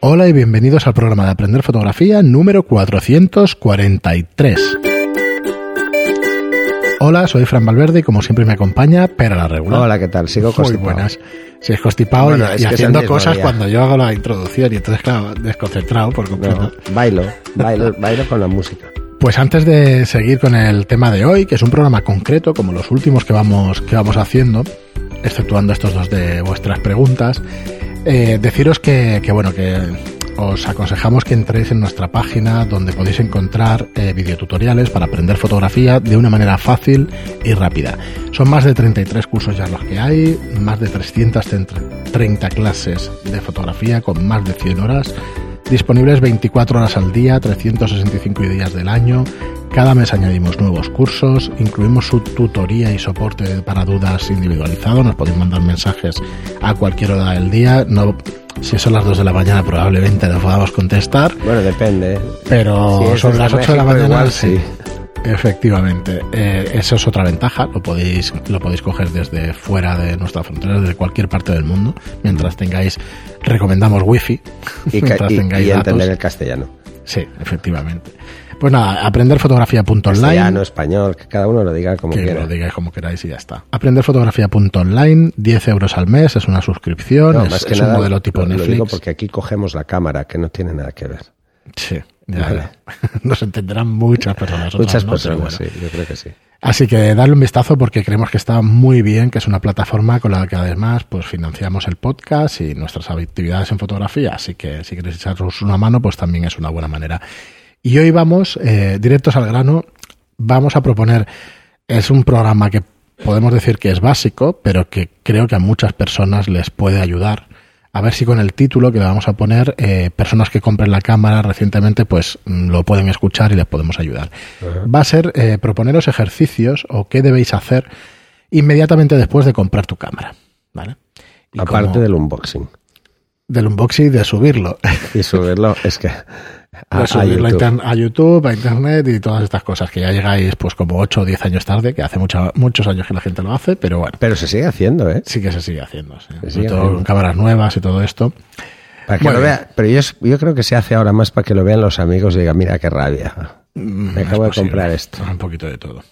Hola y bienvenidos al programa de Aprender Fotografía número 443. Hola, soy Fran Valverde y como siempre me acompaña Pera la Regular. Hola, ¿qué tal? Sigo Muy constipado. buenas. Si es constipado Bueno, y, es haciendo cosas día. cuando yo hago la introducción y entonces, claro, desconcentrado por completo. No, bailo, bailo, bailo con la música. Pues antes de seguir con el tema de hoy, que es un programa concreto, como los últimos que vamos, que vamos haciendo, exceptuando estos dos de vuestras preguntas, eh, deciros que, que, bueno, que os aconsejamos que entréis en nuestra página donde podéis encontrar eh, videotutoriales para aprender fotografía de una manera fácil y rápida. Son más de 33 cursos ya los que hay, más de 330 clases de fotografía con más de 100 horas disponibles 24 horas al día, 365 días del año. Cada mes añadimos nuevos cursos, incluimos su tutoría y soporte para dudas individualizado. Nos podéis mandar mensajes a cualquier hora del día. No, si son las 2 de la mañana probablemente no podamos contestar, Bueno, depende. pero Si sobre las desde 8 de la mañana igual sí. sí. Efectivamente, eh, eso es otra ventaja, lo podéis, lo podéis coger desde fuera de nuestra frontera, desde cualquier parte del mundo, mientras tengáis, recomendamos wifi, Y, mientras y- tengáis y datos. entender el castellano. Sí, efectivamente. Pues nada, aprenderfotografía.online. Español, que cada uno lo diga como Que quiera. lo digáis como queráis y ya está. Aprenderfotografía.online, 10 euros al mes, es una suscripción, No, es, más que es nada, un modelo tipo lo, lo Netflix. digo porque aquí cogemos la cámara, que no tiene nada que ver. Sí, ya, Vale. ya. Nos entenderán muchas personas. otras Muchas no, personas, bueno. sí, yo creo que sí. Así que darle un vistazo porque creemos que está muy bien, que es una plataforma con la que además pues financiamos el podcast y nuestras actividades en fotografía. Así que si queréis echaros una mano, pues también es una buena manera. Y hoy vamos eh, directos al grano. Vamos a proponer, es un programa que podemos decir que es básico, pero que creo que a muchas personas les puede ayudar. A ver si con el título que le vamos a poner, eh, personas que compren la cámara recientemente, pues mm, lo pueden escuchar y les podemos ayudar. Va a ser eh, proponeros ejercicios o qué debéis hacer inmediatamente después de comprar tu cámara. ¿vale? Y Aparte como- del unboxing. del unboxing, de subirlo. Y subirlo, es que... a- a subirlo YouTube. a YouTube, a Internet y todas estas cosas que ya llegáis pues como 8 o 10 años tarde, que hace mucha- muchos años que la gente lo hace, pero bueno, Pero se sigue haciendo, ¿eh? sí que se sigue haciendo. sí. Se Sobre sigue todo haciendo. con cámaras nuevas y todo esto. Para que Muy lo bien. vea, pero yo, yo creo que se hace ahora más para que lo vean los amigos y digan, mira qué rabia. Mm, Me acabo de posible. comprar esto. Un poquito de todo.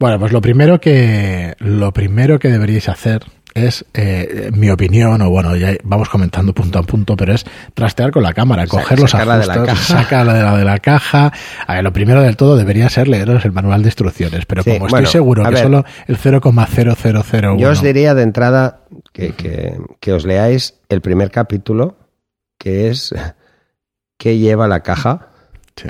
Bueno, pues lo primero que lo primero que deberíais hacer es, eh, mi opinión, o bueno, ya vamos comentando punto a punto, pero es trastear con la cámara, Sa- coger los sacarla de la ajustes, caja. sacarla de la de la caja. A ver, lo primero del todo debería ser leeros el manual de instrucciones, pero Sí, como bueno, estoy seguro a que ver. solo el 0,0001 Yo os diría de entrada que, que- que os leáis el primer capítulo, que es qué lleva la caja Sí.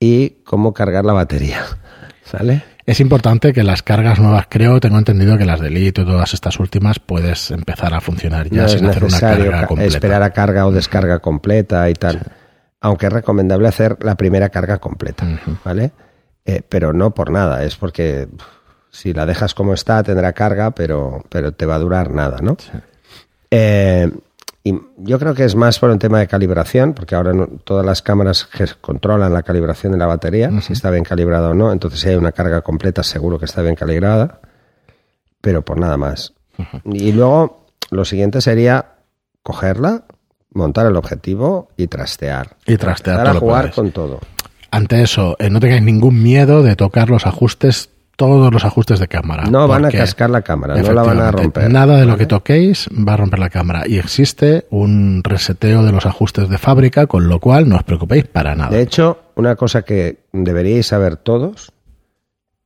y cómo cargar la batería. ¿Sale? Es importante que las cargas nuevas, creo, tengo entendido que las de Elite y todas estas últimas puedes empezar a funcionar ya no es sin hacer una carga ca- completa. esperar a carga o descarga completa y tal. Aunque es recomendable hacer la primera carga completa. ¿vale? Eh, pero no por nada, es porque si la dejas como está tendrá carga, pero, pero te va a durar nada, ¿no? Eh, y yo creo que es más por un tema de calibración, porque ahora no- todas las cámaras que controlan la calibración de la batería, si está bien calibrada o no. Entonces, si hay una carga completa, seguro que está bien calibrada, pero por nada más. Y luego, lo siguiente sería cogerla, montar el objetivo y trastear. Y trastear Empezar todo a lo que jugar con todo. Ante eso, eh, no tengáis ningún miedo de tocar los ajustes, todos los ajustes de cámara. No van a cascar la cámara, no la van a romper. Nada de lo que toquéis va a romper la cámara. Y existe un reseteo de los ajustes de fábrica, con lo cual no os preocupéis para nada. De hecho, una cosa que deberíais saber todos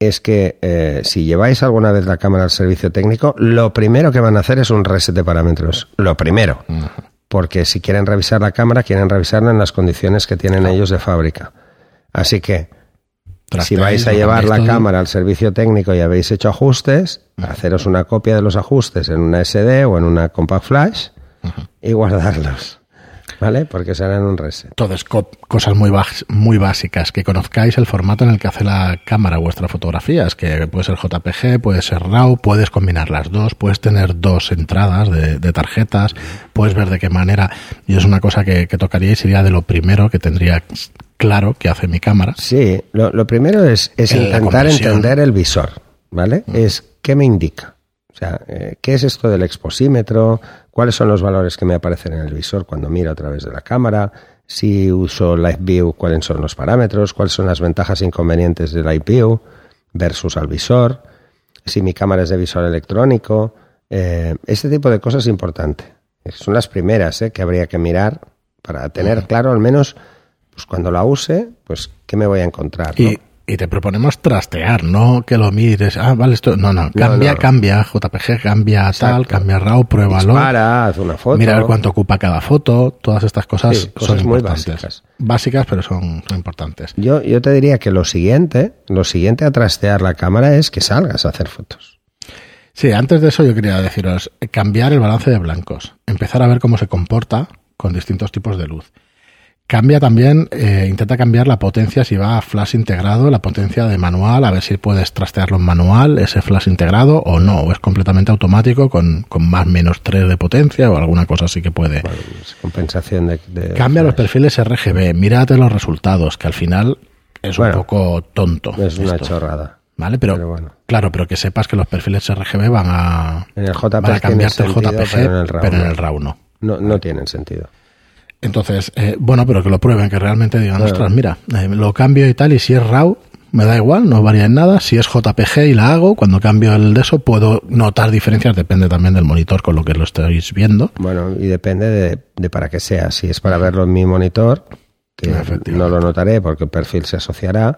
es que eh, si lleváis alguna vez la cámara al servicio técnico, lo primero que van a hacer es un reset de parámetros. Lo primero. Porque si quieren revisar la cámara, quieren revisarla en las condiciones que tienen ellos de fábrica. Así que, si vais a llevar la todo. cámara al servicio técnico y habéis hecho ajustes, haceros una copia de los ajustes en una SD o en una compact flash y guardarlos. ¿Vale? Porque serán un reset. Entonces, co- cosas muy, muy básicas, que conozcáis el formato en el que hace la cámara vuestra fotografía, es que puede ser JPG, puede ser RAW, puedes combinar las dos, puedes tener dos entradas de, de tarjetas, puedes ver de qué manera, y es una cosa que, que tocaría y sería de lo primero que tendría claro que hace mi cámara. Sí, lo, lo primero es, es La intentar entender el visor, ¿vale? Es qué me indica. O sea, eh, ¿qué es esto del exposímetro? cuáles son los valores que me aparecen en el visor cuando miro a través de la cámara, si uso Live View, cuáles son los parámetros, cuáles son las ventajas e inconvenientes de Live View versus al visor, si mi cámara es de visor electrónico. Eh, este tipo de cosas es importante. Son las primeras eh, que habría que mirar para tener claro al menos pues cuando la use, pues qué me voy a encontrar. Y, y te proponemos trastear, no que lo mires. Ah, vale, esto. No, no, cambia, cambia. JPG, cambia tal, cambia RAW, pruébalo. Para, haz una foto. Mira cuánto ocupa cada foto. Todas estas cosas, son muy básicas. Básicas, pero son, son, importantes. Yo, yo te diría que lo siguiente, lo siguiente a trastear la cámara es que salgas a hacer fotos. Sí, antes de eso yo quería deciros, cambiar el balance de blancos. Empezar a ver cómo se comporta con distintos tipos de luz. Cambia también, eh, intenta cambiar la potencia si va a flash integrado, la potencia de manual, a ver si puedes trastearlo en manual, ese flash integrado o no, o es completamente automático con, con más menos 3 de potencia o alguna cosa así que puede. Compensación de, Cambia los perfiles RGB, mírate los resultados, que al final es un poco tonto. Es una chorrada. ¿Vale? Pero, claro, pero que sepas que los perfiles RGB van a, en el JPG van a cambiarte el JPG, pero en el RAW, no. No, no tienen sentido. Entonces, eh, bueno, pero que lo prueben, que realmente digan, ostras, mira, eh, lo cambio y tal, y si es RAW, me da igual, no varía en nada. Si es JPG y la hago, cuando cambio el de eso puedo notar diferencias, depende también del monitor con lo que lo estéis viendo. Bueno, y depende de, para qué sea. Si es para verlo en mi monitor, que no lo notaré porque el perfil se asociará,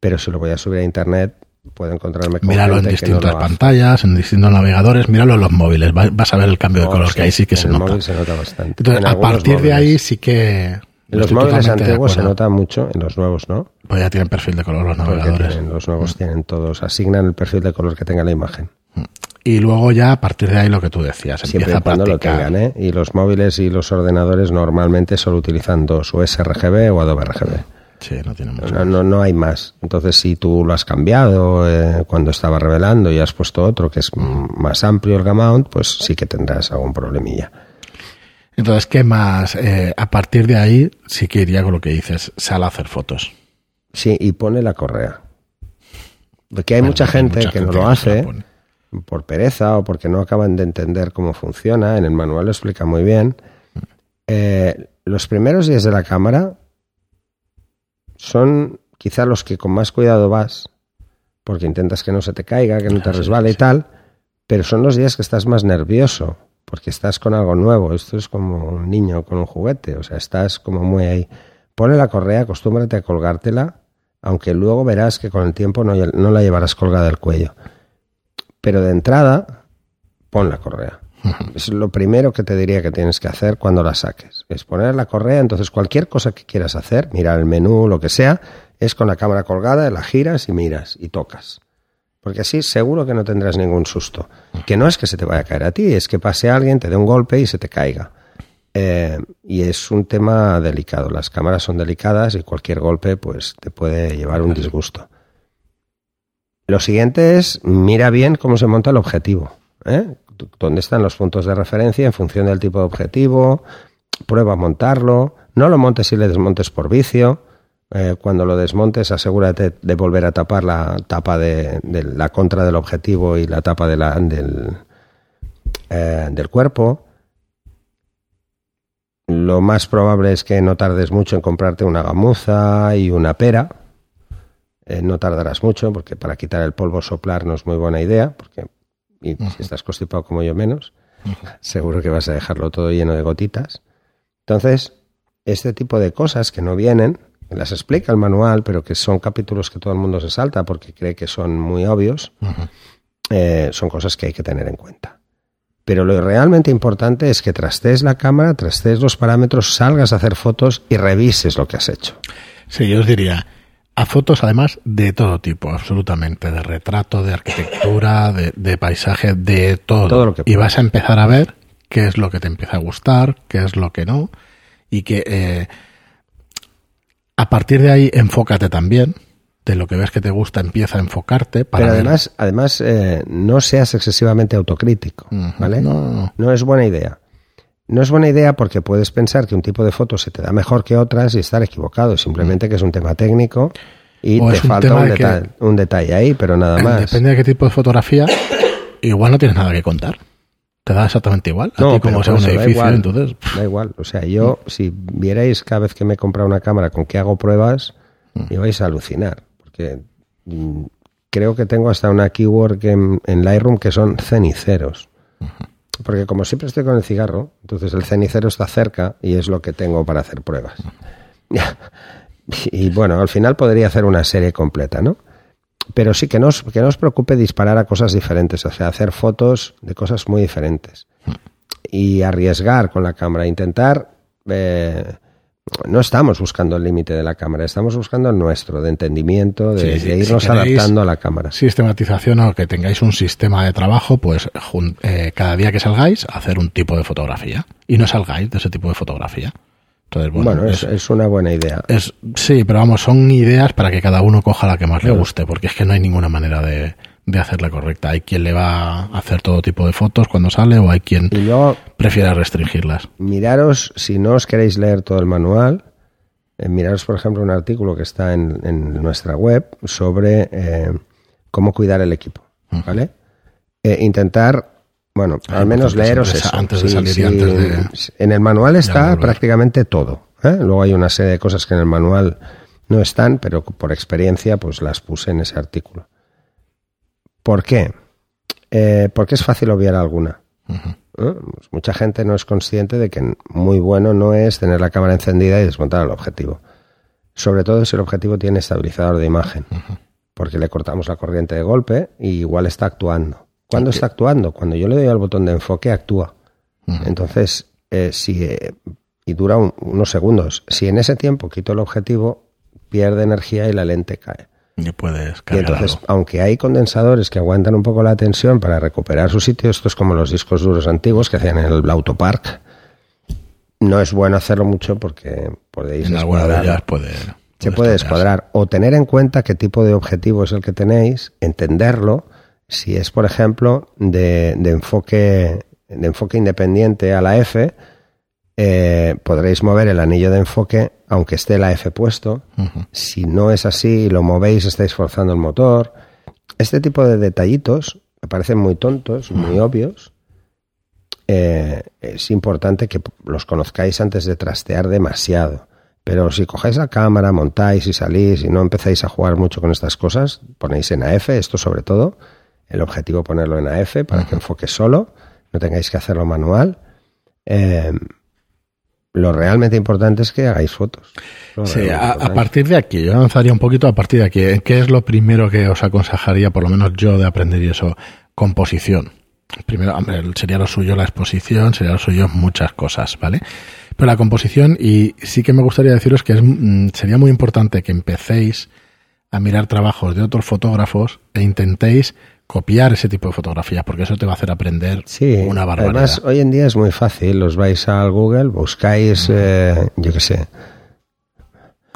pero si lo voy a subir a internet, puedo encontrarme con Míralo en distintas pantallas, en distintos navegadores, míralo en los móviles, vas a ver el cambio de color que ahí sí que se nota. Móvil se nota bastante. Entonces, a partir de ahí sí que... En los móviles antiguos se nota mucho, en los nuevos no. Pues ya tienen perfil de color los navegadores. los nuevos mm. tienen todos, asignan el perfil de color que tenga la imagen. Mm. Y luego ya a partir de ahí lo que tú decías, Siempre empieza cuando lo tengan, ¿eh? Y los móviles y los ordenadores normalmente solo utilizan dos, o sRGB o Adobe RGB. Sí, no tiene mucho. No, no, hay más. Entonces, si tú lo has cambiado eh, cuando estaba revelando y has puesto otro que es más amplio el gamma pues sí que tendrás algún problemilla. Entonces, ¿qué más? Eh, a partir de ahí, sí que iría con lo que dices, sal a hacer fotos. Sí, y pone la correa. Porque hay mucha gente que no lo hace por pereza o porque no acaban de entender cómo funciona. En el manual lo explica muy bien. Eh, los primeros días de la cámara son quizá los que con más cuidado vas, porque intentas que no se te caiga, que no te resbale y tal, pero son los días que estás más nervioso, porque estás con algo nuevo. Esto es como un niño con un juguete, o sea, estás como muy ahí. Pone la correa, acostúmbrate a colgártela, aunque luego verás que con el tiempo no, no la llevarás colgada al cuello. Pero de entrada, pon la correa. Es lo primero que te diría que tienes que hacer cuando la saques. Es poner la correa, entonces cualquier cosa que quieras hacer, mirar el menú, lo que sea, es con la cámara colgada, la giras y miras y tocas. Porque así seguro que no tendrás ningún susto. Que no es que se te vaya a caer a ti, es que pase alguien, te dé un golpe y se te caiga. Eh, y es un tema delicado. Las cámaras son delicadas y cualquier golpe pues te puede llevar un disgusto. Lo siguiente es mira bien cómo se monta el objetivo. ¿eh? Dónde están los puntos de referencia en función del tipo de objetivo, prueba a montarlo, no lo montes y le desmontes por vicio. Eh, cuando lo desmontes, asegúrate de volver a tapar la tapa de, la contra del objetivo y la tapa del, eh, del cuerpo. Lo más probable es que no tardes mucho en comprarte una gamuza y una pera. Eh, no tardarás mucho porque para quitar el polvo soplar no es muy buena idea, porque y si estás constipado como yo menos, seguro que vas a dejarlo todo lleno de gotitas. Entonces, este tipo de cosas que no vienen, las explica el manual, pero que son capítulos que todo el mundo se salta porque cree que son muy obvios, eh, son cosas que hay que tener en cuenta. Pero lo realmente importante es que trastes la cámara, trastes los parámetros, salgas a hacer fotos y revises lo que has hecho. Sí, yo os diría, a fotos además de todo tipo, absolutamente, de retrato, de arquitectura, de, paisaje, de todo. y vas a empezar a ver qué es lo que te empieza a gustar, qué es lo que no, y que eh, a partir de ahí enfócate también, de lo que ves que te gusta, empieza a enfocarte para Pero además, además eh, no seas excesivamente autocrítico, ¿vale? no. no es buena idea. No es buena idea porque puedes pensar que un tipo de foto se te da mejor que otras y estar equivocado. Simplemente que es un tema técnico y te falta un, detalle ahí, pero nada más. Depende de qué tipo de fotografía, igual no tienes nada que contar. ¿Te da exactamente igual? A No, ti como sea por un eso da edificio, igual. entonces... Da igual. O sea, yo, si vierais cada vez que me he comprado una cámara con que hago pruebas, ibais a alucinar. Porque mm, creo que tengo hasta una keyword en, en Lightroom que son ceniceros. Porque como siempre estoy con el cigarro, entonces el cenicero está cerca y es lo que tengo para hacer pruebas. y bueno, al final podría hacer una serie completa, ¿no? Pero sí que no, os, que preocupe disparar a cosas diferentes, o sea, hacer fotos de cosas muy diferentes. Y arriesgar con la cámara, intentar... eh, no estamos buscando el límite de la cámara, estamos buscando el nuestro, de entendimiento, de, Sí, irnos adaptando a la cámara. sistematización o que tengáis un sistema de trabajo, pues eh, cada día que salgáis, hacer un tipo de fotografía. Y no salgáis de ese tipo de fotografía. Entonces, bueno, Bueno, es, es, es una buena idea. es- sí, pero vamos, son ideas para que cada uno coja la que más le guste, porque es que no hay ninguna manera de, de hacerla correcta. Hay quien le va a hacer todo tipo de fotos cuando sale o hay quien Y luego, prefiere restringirlas. miraros, si no os queréis leer todo el manual, eh, miraros, por ejemplo, un artículo que está en, en nuestra web sobre eh, cómo cuidar el equipo, ¿vale? Eh, intentar, bueno, Ah, al menos leeros eso. antes de salir y antes En el manual está prácticamente todo. Luego hay una serie de cosas que en el manual no están, pero por experiencia pues las puse en ese artículo. ¿Por qué? Eh, porque es fácil obviar alguna. ¿eh? Pues mucha gente no es consciente de que muy bueno no es tener la cámara encendida y desmontar el objetivo. Sobre todo si el objetivo tiene estabilizador de imagen, porque le cortamos la corriente de golpe y igual está actuando. ¿Cuándo está actuando? Cuando yo le doy al botón de enfoque, actúa. Entonces, eh, si, eh, y dura un- unos segundos. Si en ese tiempo quito el objetivo, pierde energía y la lente cae. Y puedes Y cargar entonces, aunque hay condensadores que aguantan un poco la tensión para recuperar su sitio, esto es como los discos duros antiguos que hacían en el Autopark. No es bueno hacerlo mucho porque podéis En alguna de ellas puede... Se puede descuadrar. O tener en cuenta qué tipo de objetivo es el que tenéis, entenderlo. Si es, por ejemplo, de, de enfoque, de enfoque independiente a la F, eh, podréis mover el anillo de enfoque aunque esté la F puesto. Si no es así y lo movéis, estáis forzando el motor. Este tipo de detallitos me parecen muy tontos, muy obvios. Eh, es importante que los conozcáis antes de trastear demasiado. Pero si cojáis la cámara, montáis y salís y no empezáis a jugar mucho con estas cosas, ponéis en AF, esto sobre todo, el objetivo ponerlo en AF para que enfoque solo, no tengáis que hacerlo manual. Eh, lo realmente importante es que hagáis fotos. Sí, a, partir de aquí, yo avanzaría un poquito a partir de aquí. ¿Qué es lo primero que os aconsejaría, por lo menos yo, de aprender y eso? Composición. Primero, hombre, sería lo suyo la exposición, sería lo suyo muchas cosas, ¿vale? Pero la composición, y sí que me gustaría deciros que es, mm, sería muy importante que empecéis a mirar trabajos de otros fotógrafos e intentéis copiar ese tipo de fotografías, porque eso te va a hacer aprender Sí, una barbaridad. además hoy en día es muy fácil, os vais al Google, buscáis, eh, yo qué sé,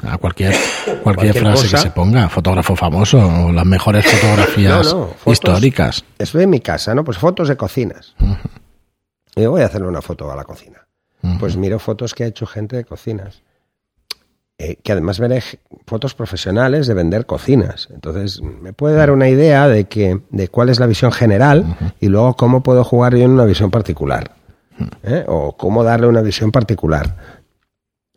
A cualquier, cualquier, Cualquier frase que se ponga, fotógrafo famoso, o las mejores fotografías No, no, fotos. históricas. estoy en mi casa, ¿no? Pues fotos de cocinas. Y voy a hacerle una foto a la cocina. Pues miro fotos que ha hecho gente de cocinas. Eh, que además veré fotos profesionales de vender cocinas. Entonces, me puede dar una idea de que, de cuál es la visión general y luego cómo puedo jugar yo en una visión particular. ¿eh? O cómo darle una visión particular.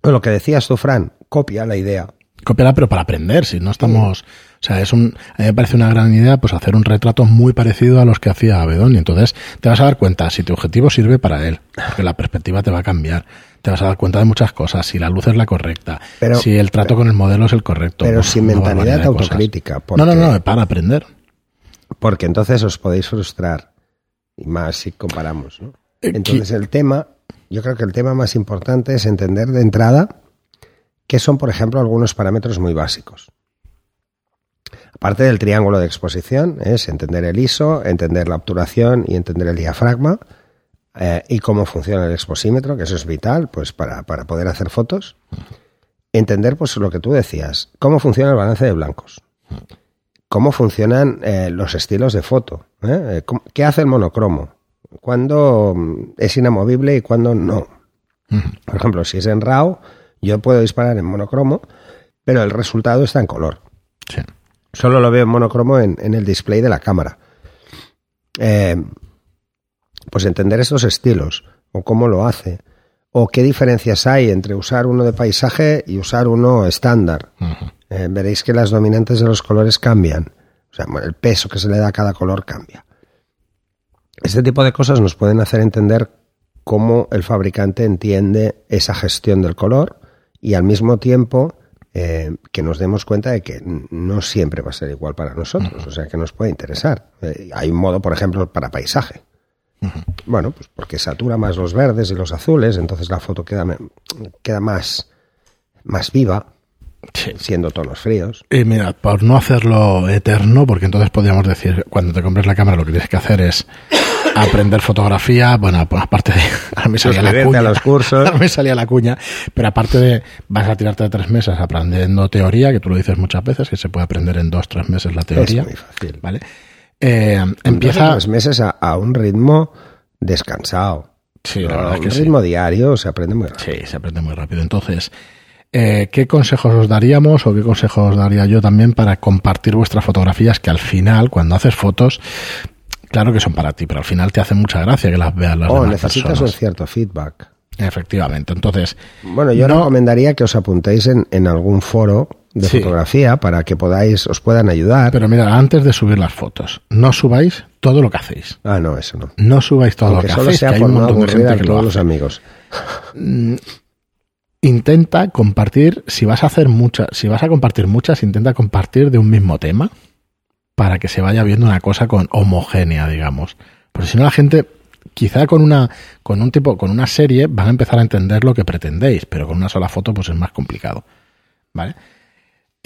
O lo que decías tú, Fran, copia la idea. Copiarla, pero para aprender, si no estamos... O sea, es un, a mí me parece una gran idea pues hacer un retrato muy parecido a los que hacía Abedón. Y entonces te vas a dar cuenta si tu objetivo sirve para él, porque la perspectiva te va a cambiar. Te vas a dar cuenta de muchas cosas, si la luz es la correcta, Pero- si el trato con el modelo es el correcto. pero uf, sin mentalidad autocrítica, No, no, no, para aprender. porque entonces os podéis frustrar y más si comparamos. ¿no? Eh, Entonces el tema, yo creo que el tema más importante es entender de entrada qué son, por ejemplo, algunos parámetros muy básicos. Aparte del triángulo de exposición, es entender el ISO, entender la obturación y entender el diafragma eh, y cómo funciona el exposímetro, que eso es vital pues para, para poder hacer fotos. Entender pues lo que tú decías, cómo funciona el balance de blancos cómo funcionan eh, los estilos de foto. ¿eh? Eh, ¿Qué hace el monocromo? ¿Cuándo mm, es inamovible y cuándo no? Por ejemplo, si es en RAW, yo puedo disparar en monocromo, pero el resultado está en color. Sí. Solo lo veo en monocromo en, en el display de la cámara. Eh, pues entender estos estilos o cómo lo hace o qué diferencias hay entre usar uno de paisaje y usar uno estándar. Eh, veréis que las dominantes de los colores cambian. O sea, el peso que se le da a cada color cambia. Este tipo de cosas nos pueden hacer entender cómo el fabricante entiende esa gestión del color y al mismo tiempo eh, que nos demos cuenta de que no siempre va a ser igual para nosotros, o sea que nos puede interesar. Eh, hay un modo, por ejemplo, para paisaje. Bueno, pues porque satura más los verdes y los azules, entonces la foto queda, queda más, más viva, siendo tonos fríos. Y mira, por no hacerlo eterno, porque entonces podríamos decir, cuando te compres la cámara lo que tienes que hacer es aprender fotografía, bueno, pues aparte de... A mí salía la cuña, a los cursos. A mí salía la cuña, pero aparte de... Vas a tirarte de tres meses aprendiendo teoría, que tú lo dices muchas veces, que se puede aprender en dos, tres meses la teoría. Es muy fácil. ¿Vale? Eh, empieza... Tres meses a, un ritmo descansado. Sí, la verdad a un ritmo diario se aprende muy rápido. Sí, se aprende muy rápido. Entonces... Eh, ¿qué consejos os daríamos o qué consejos os daría yo también para compartir vuestras fotografías que al final, cuando haces fotos, claro que son para ti, pero al final te hace mucha gracia que las vean las oh, necesitas un cierto feedback. Efectivamente, entonces... Bueno, yo recomendaría que os apuntéis en, algún foro de fotografía para que podáis, os puedan ayudar. Pero mira, antes de subir las fotos, no subáis todo lo que hacéis. Ah, no, eso no. No subáis todo lo que solo hacéis, sea que hay un montón de gente que todos lo los amigos. Mm, intenta compartir, si vas a hacer muchas, si vas a compartir muchas, intenta compartir de un mismo tema para que se vaya viendo una cosa con homogénea, digamos. Porque si no la gente, quizá con una, con un tipo, con una serie van a empezar a entender lo que pretendéis, pero con una sola foto pues es más complicado. ¿Vale?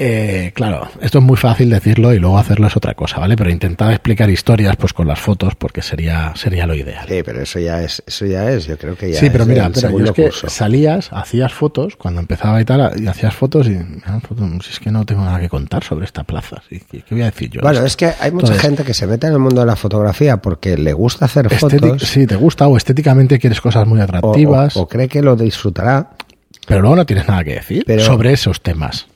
Eh, claro, esto es muy fácil decirlo y luego hacerlo es otra cosa, ¿vale? Pero intentar explicar historias pues con las fotos porque sería sería lo ideal. Sí, pero eso ya es, eso ya es, yo creo que ya Sí, pero mira, pero es que salías, hacías fotos, cuando empezaba y tal, y hacías fotos y ah, si es que no tengo nada que contar sobre esta plaza, ¿qué, voy a decir yo? Bueno, es que hay mucha gente que se mete en el mundo de la fotografía porque le gusta hacer fotos. Sí, te gusta o estéticamente quieres cosas muy atractivas. O, cree que lo disfrutará. Pero luego no tienes nada que decir sobre esos temas.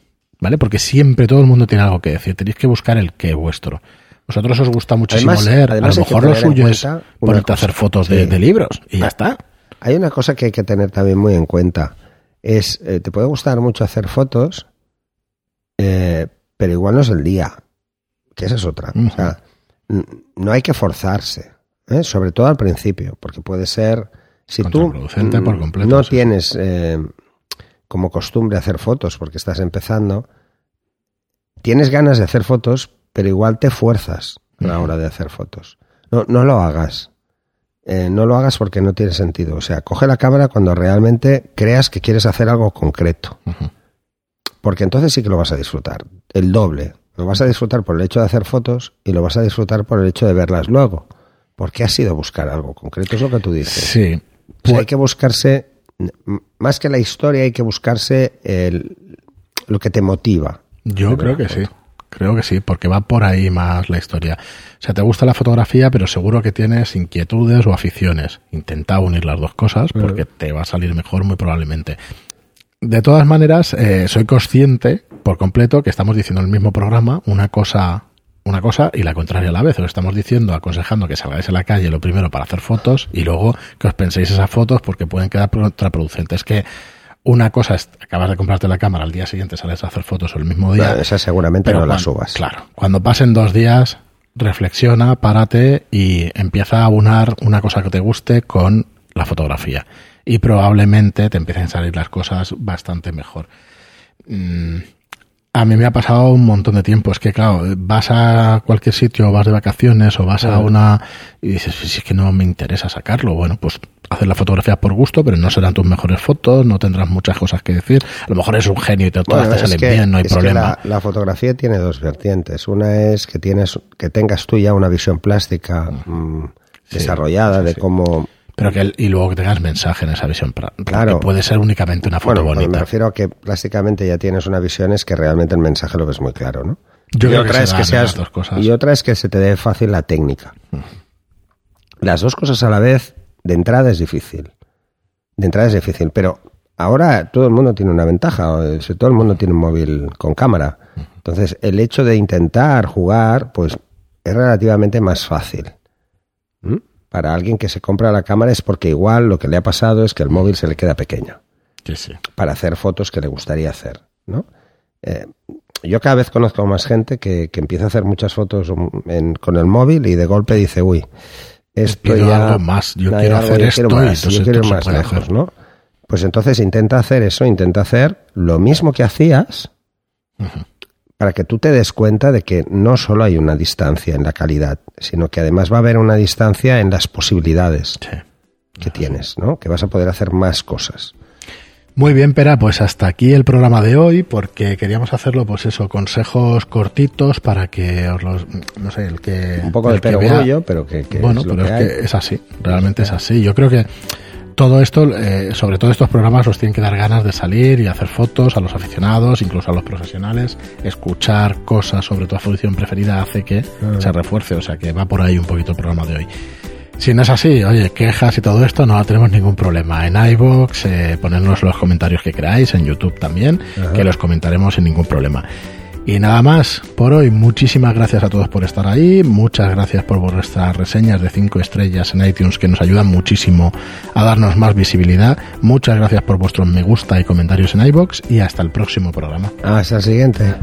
¿Vale? Porque siempre todo el mundo tiene algo que decir. Tenéis que buscar el qué vuestro. Vosotros os gusta muchísimo leer. a lo mejor lo suyo es ponerte a hacer fotos de, libros y ya está. Hay una cosa que hay que tener también muy en cuenta. Es, eh, te puede gustar mucho hacer fotos, eh, pero igual no es el día. Que esa es otra. O sea, no hay que forzarse, ¿eh? sobre todo al principio, porque puede ser... Si tú no tienes como costumbre hacer fotos porque estás empezando, tienes ganas de hacer fotos, pero igual te fuerzas a la hora de hacer fotos. No, no lo hagas. Eh, no lo hagas porque no tiene sentido. O sea, coge la cámara cuando realmente creas que quieres hacer algo concreto. Porque entonces sí que lo vas a disfrutar. El doble. Lo vas a disfrutar por el hecho de hacer fotos y lo vas a disfrutar por el hecho de verlas luego. Porque ha sido buscar algo concreto, es lo que tú dices. Sí. hay pues que buscarse más que la historia hay que buscarse el, lo que te motiva. Yo creo que sí. Creo que sí, porque va por ahí más la historia. O sea, te gusta la fotografía, pero seguro que tienes inquietudes o aficiones. Intenta unir las dos cosas porque te va a salir mejor muy probablemente. De todas maneras, eh, soy consciente por completo que estamos diciendo en el mismo programa una cosa una cosa y la contraria a la vez. Os estamos diciendo, aconsejando que salgáis a la calle lo primero para hacer fotos y luego que os penséis esas fotos porque pueden quedar contraproducentes. Que una cosa es, acabas de comprarte la cámara, al día siguiente sales a hacer fotos el mismo día. esa seguramente no la subas. Claro, cuando pasen dos días, reflexiona, párate y empieza a unar una cosa que te guste con la fotografía. Y probablemente te empiecen a salir las cosas bastante mejor. Mm, a mí me ha pasado un montón de tiempo. Es que, claro, vas a cualquier sitio, vas de vacaciones o vas a una. y dices, si es que no me interesa sacarlo. Bueno, pues hacer la fotografía por gusto, pero no serán tus mejores fotos, no tendrás muchas cosas que decir. A lo mejor es un genio y te, todas te salen bien, no hay problema. la, fotografía tiene dos vertientes. Una es que, tienes, que tengas tú ya una visión plástica mm, desarrollada de cómo pero que y luego que tengas mensaje en esa visión. Claro. Puede ser únicamente una foto bonita. Me refiero a que plásticamente ya tienes una visión, es que realmente el mensaje lo ves muy claro, ¿no? Yo y otra es que seas dos cosas. y otra es que se te dé fácil la técnica. Las dos cosas a la vez, de entrada es difícil. De entrada es difícil, pero ahora todo el mundo tiene una ventaja, todo el mundo tiene un móvil con cámara. Entonces, el hecho de intentar jugar, pues es relativamente más fácil. Para alguien que se compra la cámara es porque igual lo que le ha pasado es que el móvil se le queda pequeño. Sí, sí. Para hacer fotos que le gustaría hacer, ¿no? Eh, yo cada vez conozco más gente que, que empieza a hacer muchas fotos en- con el móvil y de golpe dice, uy, esto ya... algo más, yo quiero algo, hacer yo esto quiero más, yo quiero más lejos, hacer. ¿no? Pues entonces intenta hacer eso, intenta hacer lo mismo que hacías para que tú te des cuenta de que no solo hay una distancia en la calidad, sino que además va a haber una distancia en las posibilidades Sí. que tienes, ¿no? Que vas a poder hacer más cosas. Muy bien, Pera, pues hasta aquí el programa de hoy, porque queríamos hacerlo, pues eso, consejos cortitos para que os los, no sé, el que... Un poco de perogrullo, pero que, que bueno, es pero que es hay. que es así, realmente es así. Yo creo que todo esto, eh, sobre todo estos programas, os tienen que dar ganas de salir y hacer fotos a los aficionados, incluso a los profesionales. Escuchar cosas sobre tu función preferida hace que Ah. se refuerce, o sea que va por ahí un poquito el programa de hoy. Si no es así, oye, quejas y todo esto, no tenemos ningún problema. En iVoox, eh, ponernos los comentarios que queráis, en YouTube también, Ajá. que los comentaremos sin ningún problema. Y nada más por hoy. Muchísimas gracias a todos por estar ahí. Muchas gracias por vuestras reseñas de 5 estrellas en iTunes que nos ayudan muchísimo a darnos más visibilidad. Muchas gracias por vuestros me gusta y comentarios en iBox y hasta el próximo programa. Hasta el siguiente.